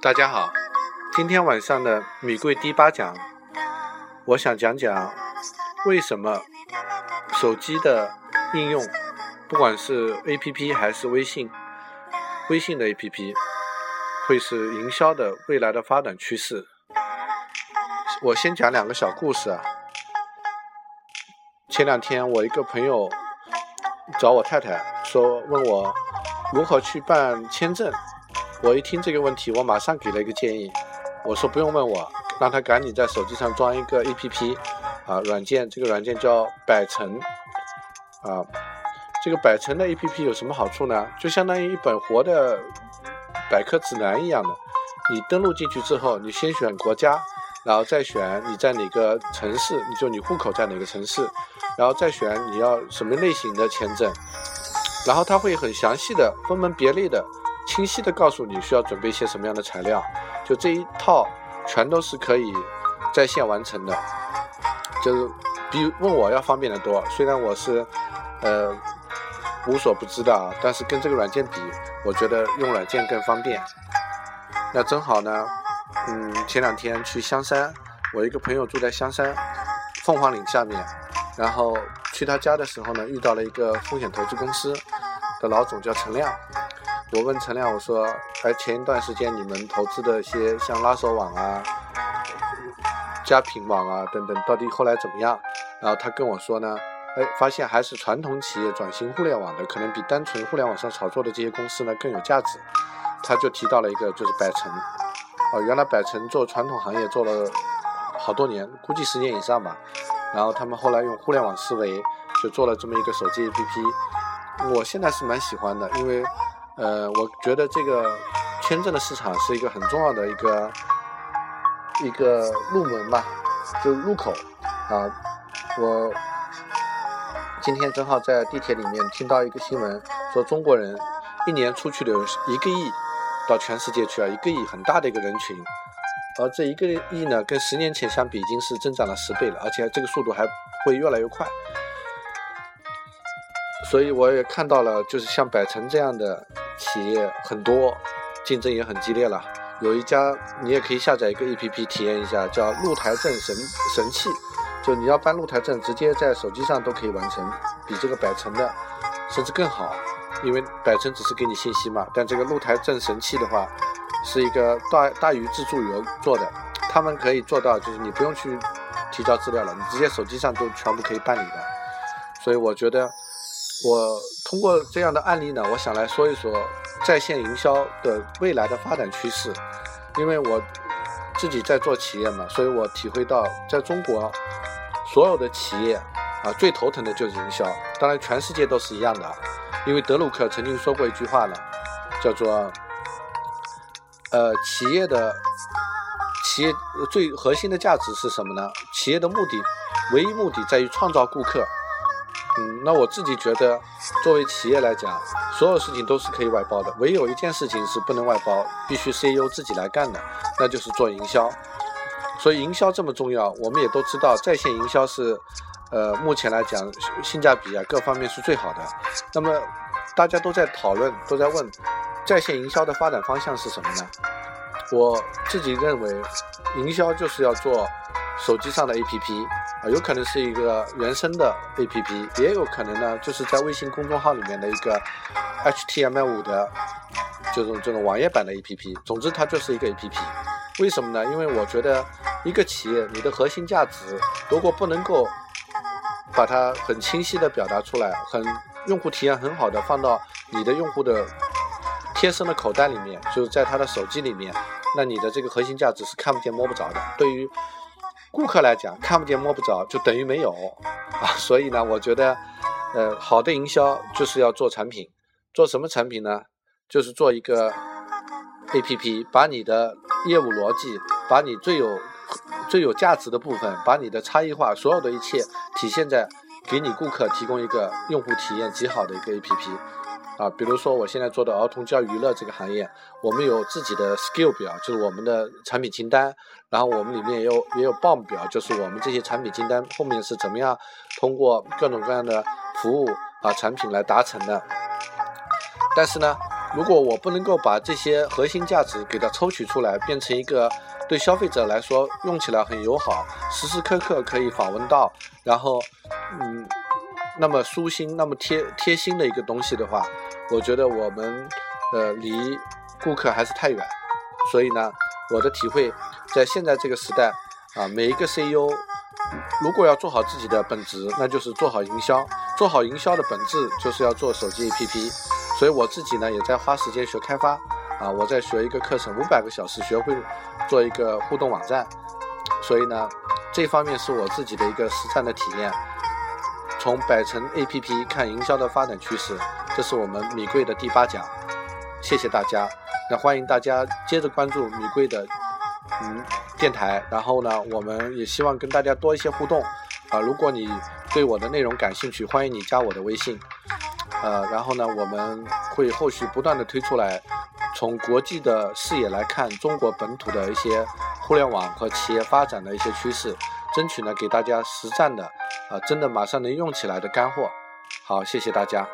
大家好，今天晚上的米贵第八讲，我想讲讲为什么手机的应用，不管是 APP 还是微信，微信的 APP 会是营销的未来的发展趋势。我先讲两个小故事啊。前两天我一个朋友找我太太说，问我如何去办签证。我一听这个问题，我马上给了一个建议。我说不用问我，让他赶紧在手机上装一个 APP，啊，软件，这个软件叫百城，啊，这个百城的 APP 有什么好处呢？就相当于一本活的百科指南一样的。你登录进去之后，你先选国家，然后再选你在哪个城市，你就你户口在哪个城市，然后再选你要什么类型的签证，然后他会很详细的分门别类的。清晰的告诉你需要准备一些什么样的材料，就这一套全都是可以在线完成的，就是比问我要方便的多。虽然我是呃无所不知的啊，但是跟这个软件比，我觉得用软件更方便。那正好呢，嗯，前两天去香山，我一个朋友住在香山凤凰岭下面，然后去他家的时候呢，遇到了一个风险投资公司的老总叫陈亮。我问陈亮，我说：“哎，前一段时间你们投资的一些像拉手网啊、佳品网啊等等，到底后来怎么样？”然后他跟我说呢：“哎，发现还是传统企业转型互联网的，可能比单纯互联网上炒作的这些公司呢更有价值。”他就提到了一个，就是百城。哦，原来百城做传统行业做了好多年，估计十年以上吧。然后他们后来用互联网思维，就做了这么一个手机 APP。我现在是蛮喜欢的，因为。呃，我觉得这个签证的市场是一个很重要的一个一个入门吧，就入口啊。我今天正好在地铁里面听到一个新闻，说中国人一年出去的一个亿到全世界去啊，一个亿很大的一个人群，而这一个亿呢，跟十年前相比已经是增长了十倍了，而且这个速度还会越来越快。所以我也看到了，就是像百城这样的。企业很多，竞争也很激烈了。有一家你也可以下载一个 APP 体验一下，叫鹿台镇神神器。就你要办鹿台镇，直接在手机上都可以完成，比这个百城的甚至更好。因为百城只是给你信息嘛，但这个鹿台镇神器的话，是一个大大鱼自助游做的，他们可以做到，就是你不用去提交资料了，你直接手机上都全部可以办理的。所以我觉得。我通过这样的案例呢，我想来说一说在线营销的未来的发展趋势。因为我自己在做企业嘛，所以我体会到，在中国所有的企业啊，最头疼的就是营销。当然，全世界都是一样的。因为德鲁克曾经说过一句话呢，叫做“呃，企业的企业最核心的价值是什么呢？企业的目的，唯一目的在于创造顾客。”嗯，那我自己觉得，作为企业来讲，所有事情都是可以外包的，唯有一件事情是不能外包，必须 CEO 自己来干的，那就是做营销。所以营销这么重要，我们也都知道，在线营销是，呃，目前来讲性价比啊各方面是最好的。那么大家都在讨论，都在问，在线营销的发展方向是什么呢？我自己认为，营销就是要做手机上的 APP。啊，有可能是一个原生的 APP，也有可能呢，就是在微信公众号里面的一个 HTML5 的这种这种网页版的 APP。总之，它就是一个 APP。为什么呢？因为我觉得一个企业，你的核心价值如果不能够把它很清晰的表达出来，很用户体验很好的放到你的用户的贴身的口袋里面，就是在他的手机里面，那你的这个核心价值是看不见摸不着的。对于顾客来讲，看不见摸不着，就等于没有啊。所以呢，我觉得，呃，好的营销就是要做产品，做什么产品呢？就是做一个 APP，把你的业务逻辑，把你最有最有价值的部分，把你的差异化，所有的一切体现在给你顾客提供一个用户体验极好的一个 APP。啊，比如说我现在做的儿童教育娱乐这个行业，我们有自己的 skill 表，就是我们的产品清单，然后我们里面也有也有 BOM 表，就是我们这些产品清单后面是怎么样通过各种各样的服务啊产品来达成的。但是呢，如果我不能够把这些核心价值给它抽取出来，变成一个对消费者来说用起来很友好、时时刻刻可以访问到，然后嗯，那么舒心、那么贴贴心的一个东西的话，我觉得我们呃离顾客还是太远。所以呢，我的体会，在现在这个时代啊，每一个 CEO 如果要做好自己的本职，那就是做好营销。做好营销的本质就是要做手机 APP。所以我自己呢也在花时间学开发啊，我在学一个课程，五百个小时学会做一个互动网站。所以呢，这方面是我自己的一个实战的体验。从百城 APP 看营销的发展趋势，这是我们米贵的第八讲。谢谢大家，那欢迎大家接着关注米贵的嗯电台。然后呢，我们也希望跟大家多一些互动啊。如果你对我的内容感兴趣，欢迎你加我的微信。呃，然后呢，我们会后续不断的推出来，从国际的视野来看中国本土的一些互联网和企业发展的一些趋势，争取呢给大家实战的，啊，真的马上能用起来的干货。好，谢谢大家。